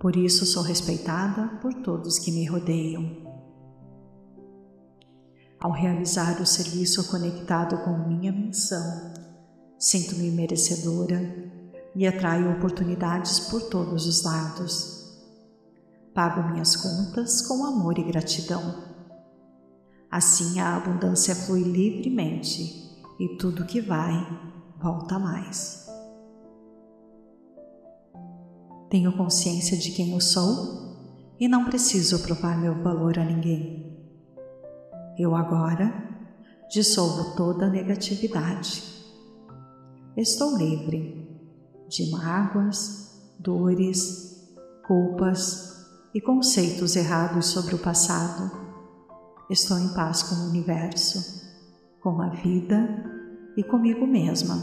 Por isso sou respeitada por todos que me rodeiam. Ao realizar o serviço conectado com minha missão, sinto-me merecedora e atraio oportunidades por todos os lados. Pago minhas contas com amor e gratidão. Assim a abundância flui livremente e tudo que vai volta mais. Tenho consciência de quem eu sou e não preciso provar meu valor a ninguém. Eu agora dissolvo toda negatividade. Estou livre de mágoas, dores, culpas e conceitos errados sobre o passado. Estou em paz com o universo, com a vida e comigo mesma.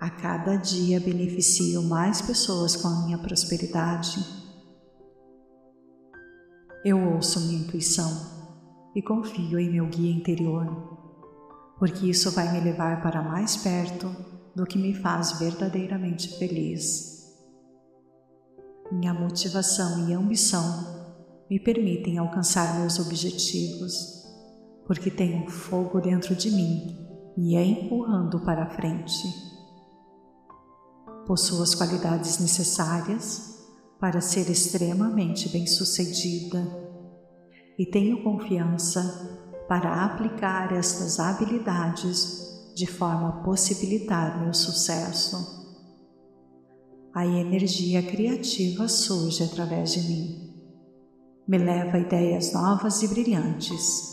A cada dia beneficio mais pessoas com a minha prosperidade. Eu ouço minha intuição e confio em meu guia interior, porque isso vai me levar para mais perto do que me faz verdadeiramente feliz. Minha motivação e ambição me permitem alcançar meus objetivos, porque tenho fogo dentro de mim e é empurrando para a frente. Possuo as qualidades necessárias para ser extremamente bem-sucedida e tenho confiança para aplicar estas habilidades de forma a possibilitar meu sucesso. A energia criativa surge através de mim, me leva a ideias novas e brilhantes.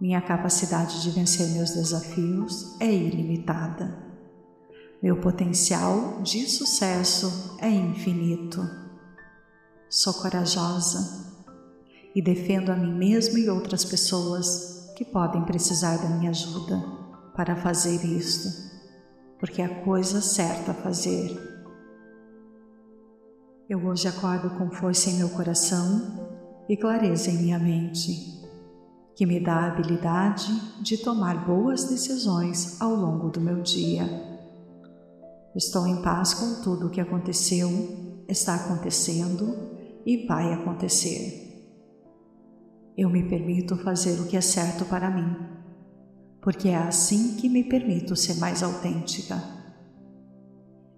Minha capacidade de vencer meus desafios é ilimitada. Meu potencial de sucesso é infinito. Sou corajosa e defendo a mim mesmo e outras pessoas que podem precisar da minha ajuda para fazer isto, porque é a coisa certa a fazer. Eu hoje acordo com força em meu coração e clareza em minha mente, que me dá a habilidade de tomar boas decisões ao longo do meu dia. Estou em paz com tudo o que aconteceu, está acontecendo e vai acontecer. Eu me permito fazer o que é certo para mim, porque é assim que me permito ser mais autêntica.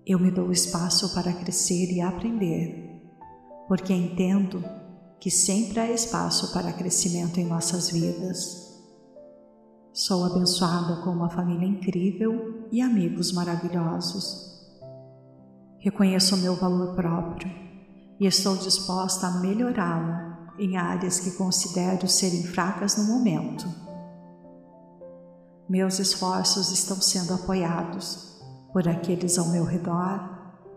Eu me dou espaço para crescer e aprender, porque entendo que sempre há espaço para crescimento em nossas vidas. Sou abençoada com uma família incrível e amigos maravilhosos. Reconheço o meu valor próprio e estou disposta a melhorá-lo em áreas que considero serem fracas no momento. Meus esforços estão sendo apoiados por aqueles ao meu redor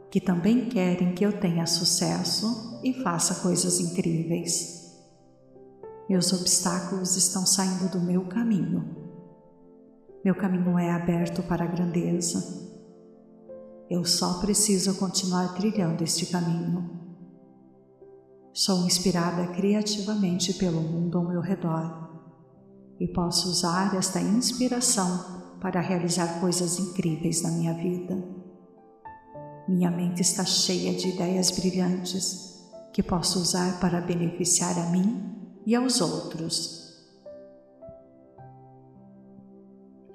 que também querem que eu tenha sucesso e faça coisas incríveis. Meus obstáculos estão saindo do meu caminho. Meu caminho é aberto para a grandeza. Eu só preciso continuar trilhando este caminho. Sou inspirada criativamente pelo mundo ao meu redor e posso usar esta inspiração para realizar coisas incríveis na minha vida. Minha mente está cheia de ideias brilhantes que posso usar para beneficiar a mim e aos outros.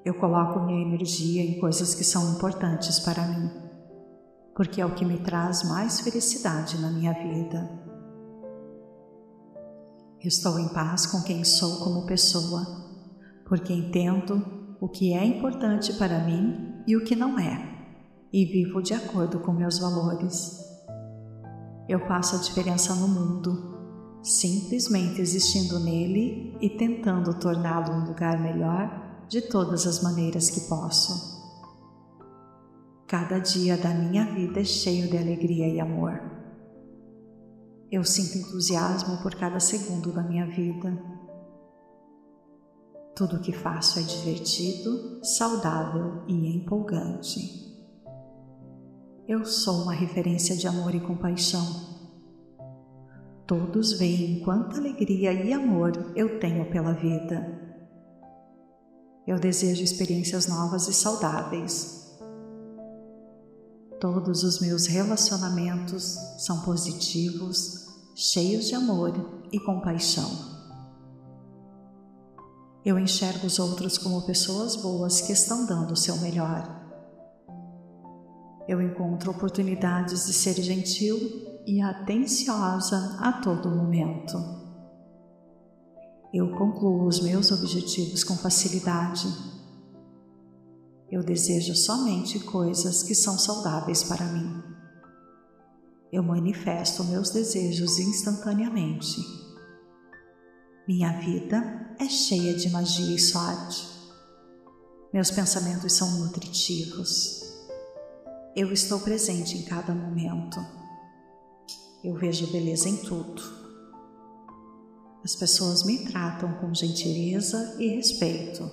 Eu coloco minha energia em coisas que são importantes para mim, porque é o que me traz mais felicidade na minha vida. Estou em paz com quem sou como pessoa, porque entendo o que é importante para mim e o que não é, e vivo de acordo com meus valores. Eu faço a diferença no mundo, simplesmente existindo nele e tentando torná-lo um lugar melhor de todas as maneiras que posso. Cada dia da minha vida é cheio de alegria e amor. Eu sinto entusiasmo por cada segundo da minha vida. Tudo o que faço é divertido, saudável e empolgante. Eu sou uma referência de amor e compaixão. Todos veem quanta alegria e amor eu tenho pela vida. Eu desejo experiências novas e saudáveis. Todos os meus relacionamentos são positivos, cheios de amor e compaixão. Eu enxergo os outros como pessoas boas que estão dando o seu melhor. Eu encontro oportunidades de ser gentil e atenciosa a todo momento. Eu concluo os meus objetivos com facilidade eu desejo somente coisas que são saudáveis para mim. Eu manifesto meus desejos instantaneamente. Minha vida é cheia de magia e sorte. Meus pensamentos são nutritivos. Eu estou presente em cada momento. Eu vejo beleza em tudo. As pessoas me tratam com gentileza e respeito.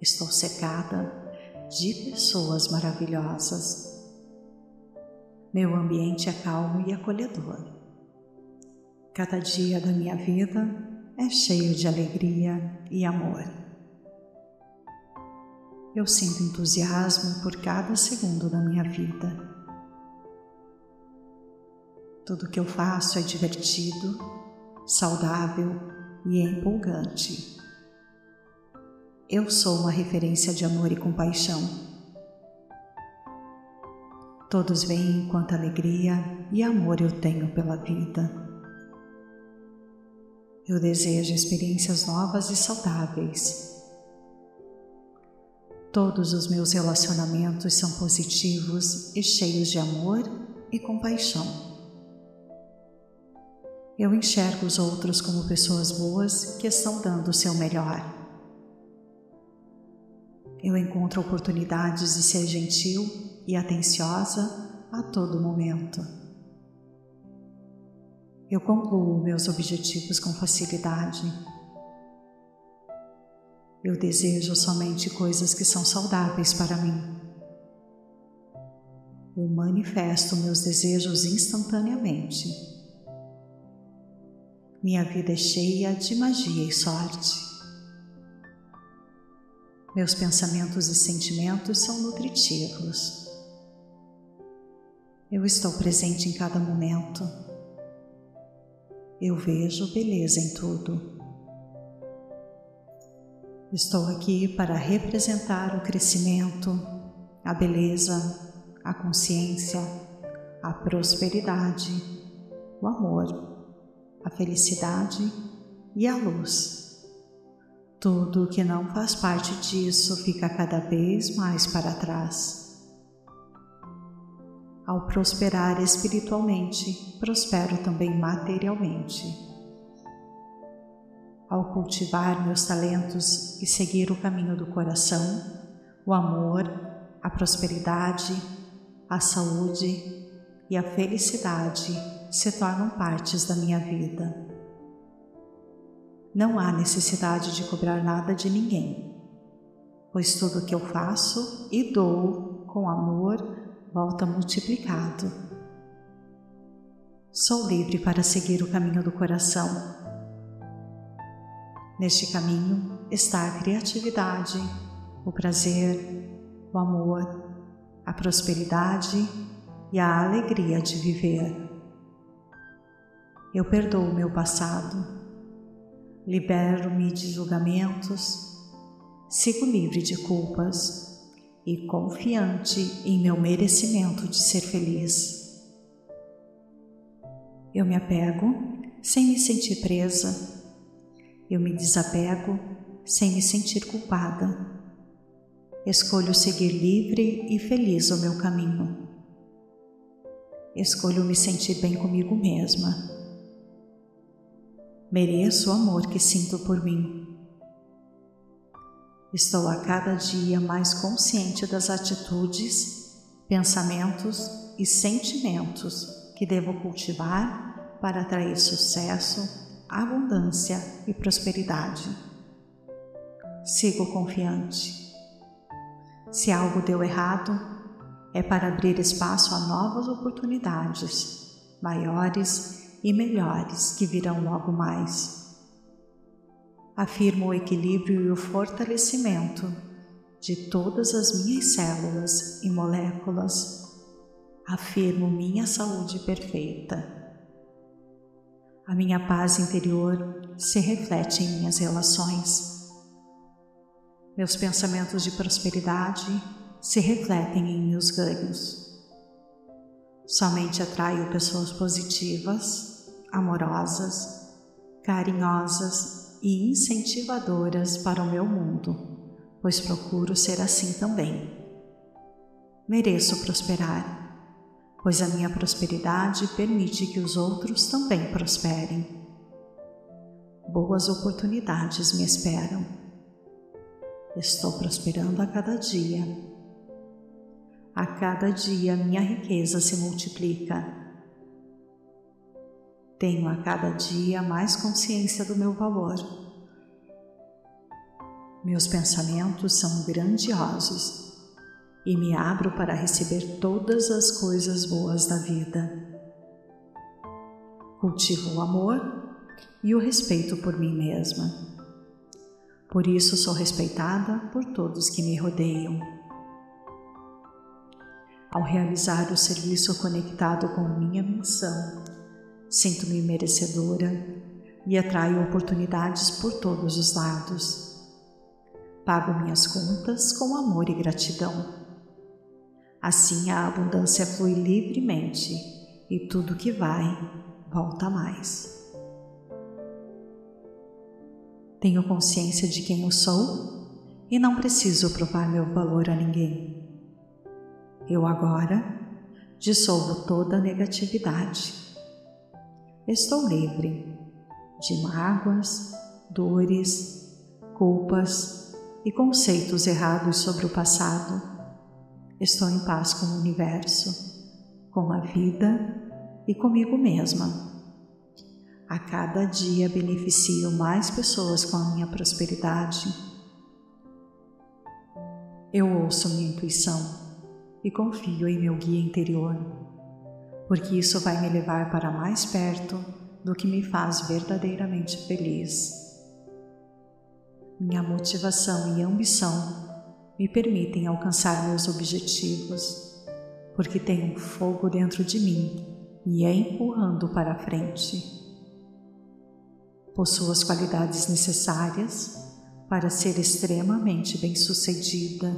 Estou cercada de pessoas maravilhosas. Meu ambiente é calmo e acolhedor. Cada dia da minha vida é cheio de alegria e amor. Eu sinto entusiasmo por cada segundo da minha vida. Tudo que eu faço é divertido, saudável e empolgante. Eu sou uma referência de amor e compaixão. Todos veem quanta alegria e amor eu tenho pela vida. Eu desejo experiências novas e saudáveis. Todos os meus relacionamentos são positivos e cheios de amor e compaixão. Eu enxergo os outros como pessoas boas que estão dando o seu melhor eu encontro oportunidades de ser gentil e atenciosa a todo momento. Eu concluo meus objetivos com facilidade. Eu desejo somente coisas que são saudáveis para mim. Eu manifesto meus desejos instantaneamente. Minha vida é cheia de magia e sorte. Meus pensamentos e sentimentos são nutritivos. Eu estou presente em cada momento. Eu vejo beleza em tudo. Estou aqui para representar o crescimento, a beleza, a consciência, a prosperidade, o amor, a felicidade e a luz. Tudo que não faz parte disso fica cada vez mais para trás. Ao prosperar espiritualmente, prospero também materialmente. Ao cultivar meus talentos e seguir o caminho do coração, o amor, a prosperidade, a saúde e a felicidade se tornam partes da minha vida. Não há necessidade de cobrar nada de ninguém, pois tudo o que eu faço e dou com amor volta multiplicado. Sou livre para seguir o caminho do coração. Neste caminho está a criatividade, o prazer, o amor, a prosperidade e a alegria de viver. Eu perdoo o meu passado libero-me de julgamentos, sigo livre de culpas e confiante em meu merecimento de ser feliz. Eu me apego sem me sentir presa, eu me desapego sem me sentir culpada. Escolho seguir livre e feliz o meu caminho. Escolho me sentir bem comigo mesma mereço o amor que sinto por mim. Estou a cada dia mais consciente das atitudes, pensamentos e sentimentos que devo cultivar para atrair sucesso, abundância e prosperidade. Sigo confiante. Se algo deu errado, é para abrir espaço a novas oportunidades, maiores e melhores que virão logo mais. Afirmo o equilíbrio e o fortalecimento de todas as minhas células e moléculas, afirmo minha saúde perfeita. A minha paz interior se reflete em minhas relações. Meus pensamentos de prosperidade se refletem em meus ganhos. Somente atraio pessoas positivas, amorosas, carinhosas e incentivadoras para o meu mundo, pois procuro ser assim também. Mereço prosperar, pois a minha prosperidade permite que os outros também prosperem. Boas oportunidades me esperam. Estou prosperando a cada dia a cada dia minha riqueza se multiplica. Tenho a cada dia mais consciência do meu valor. Meus pensamentos são grandiosos e me abro para receber todas as coisas boas da vida. Cultivo o amor e o respeito por mim mesma. Por isso sou respeitada por todos que me rodeiam. Ao realizar o serviço conectado com minha missão, sinto-me merecedora e atraio oportunidades por todos os lados. Pago minhas contas com amor e gratidão. Assim a abundância flui livremente e tudo que vai volta mais. Tenho consciência de quem eu sou e não preciso provar meu valor a ninguém. Eu agora dissolvo toda a negatividade. Estou livre de mágoas, dores, culpas e conceitos errados sobre o passado. Estou em paz com o universo, com a vida e comigo mesma. A cada dia beneficio mais pessoas com a minha prosperidade. Eu ouço minha intuição e confio em meu guia interior, porque isso vai me levar para mais perto do que me faz verdadeiramente feliz. Minha motivação e ambição me permitem alcançar meus objetivos, porque tenho fogo dentro de mim e é empurrando para a frente. Possuo as qualidades necessárias para ser extremamente bem-sucedida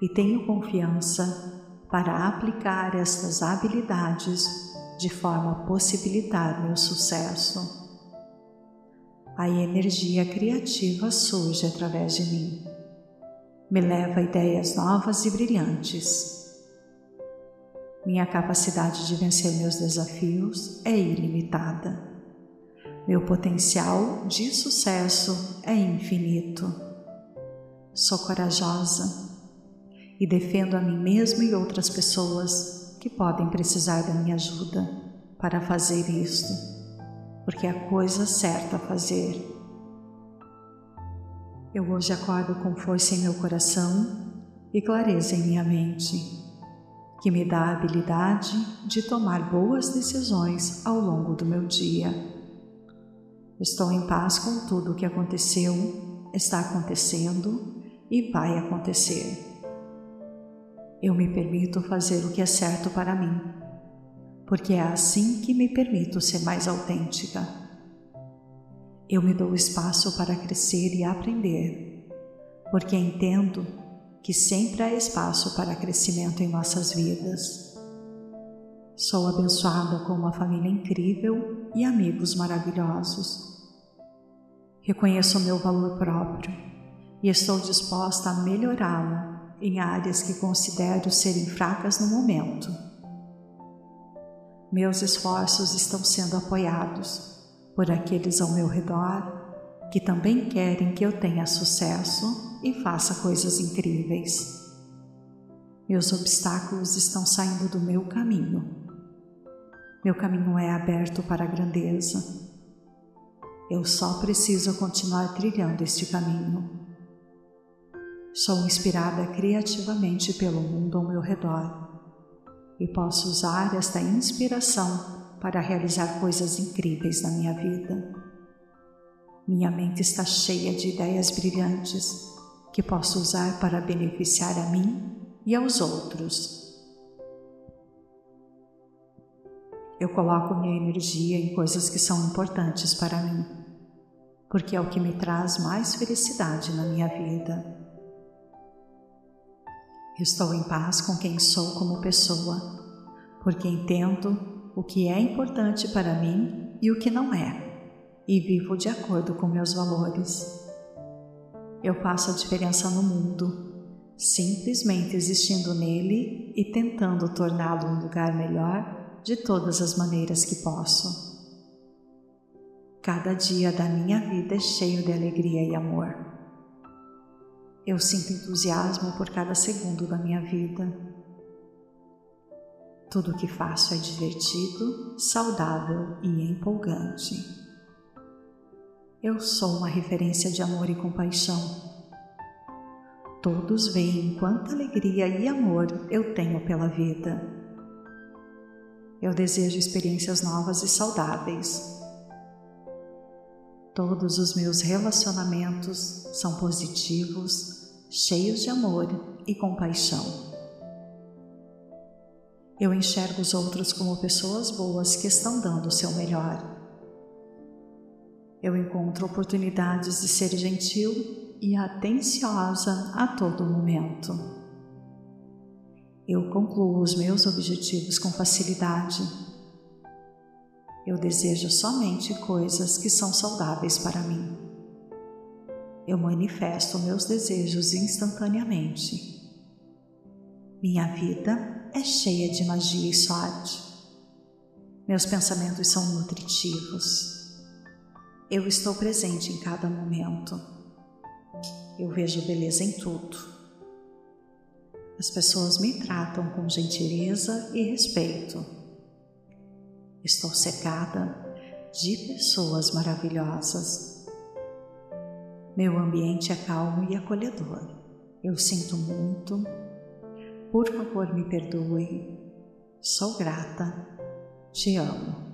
e tenho confiança para aplicar estas habilidades de forma a possibilitar meu sucesso. A energia criativa surge através de mim. Me leva a ideias novas e brilhantes. Minha capacidade de vencer meus desafios é ilimitada. Meu potencial de sucesso é infinito. Sou corajosa e defendo a mim mesmo e outras pessoas que podem precisar da minha ajuda para fazer isto, porque é a coisa certa a fazer. Eu hoje acordo com força em meu coração e clareza em minha mente, que me dá a habilidade de tomar boas decisões ao longo do meu dia. Estou em paz com tudo o que aconteceu, está acontecendo e vai acontecer. Eu me permito fazer o que é certo para mim, porque é assim que me permito ser mais autêntica. Eu me dou espaço para crescer e aprender, porque entendo que sempre há espaço para crescimento em nossas vidas. Sou abençoada com uma família incrível e amigos maravilhosos. Reconheço meu valor próprio e estou disposta a melhorá-lo em áreas que considero serem fracas no momento. Meus esforços estão sendo apoiados por aqueles ao meu redor que também querem que eu tenha sucesso e faça coisas incríveis. Meus obstáculos estão saindo do meu caminho. Meu caminho é aberto para a grandeza. Eu só preciso continuar trilhando este caminho. Sou inspirada criativamente pelo mundo ao meu redor e posso usar esta inspiração para realizar coisas incríveis na minha vida. Minha mente está cheia de ideias brilhantes que posso usar para beneficiar a mim e aos outros. Eu coloco minha energia em coisas que são importantes para mim, porque é o que me traz mais felicidade na minha vida. Estou em paz com quem sou como pessoa, porque entendo o que é importante para mim e o que não é, e vivo de acordo com meus valores. Eu faço a diferença no mundo, simplesmente existindo nele e tentando torná-lo um lugar melhor de todas as maneiras que posso. Cada dia da minha vida é cheio de alegria e amor. Eu sinto entusiasmo por cada segundo da minha vida. Tudo o que faço é divertido, saudável e empolgante. Eu sou uma referência de amor e compaixão. Todos veem quanta alegria e amor eu tenho pela vida. Eu desejo experiências novas e saudáveis. Todos os meus relacionamentos são positivos, cheios de amor e compaixão. Eu enxergo os outros como pessoas boas que estão dando o seu melhor. Eu encontro oportunidades de ser gentil e atenciosa a todo momento. Eu concluo os meus objetivos com facilidade. Eu desejo somente coisas que são saudáveis para mim. Eu manifesto meus desejos instantaneamente. Minha vida é cheia de magia e sorte. Meus pensamentos são nutritivos. Eu estou presente em cada momento. Eu vejo beleza em tudo. As pessoas me tratam com gentileza e respeito. Estou cercada de pessoas maravilhosas. Meu ambiente é calmo e acolhedor. Eu sinto muito. Por favor, me perdoe. Sou grata. Te amo.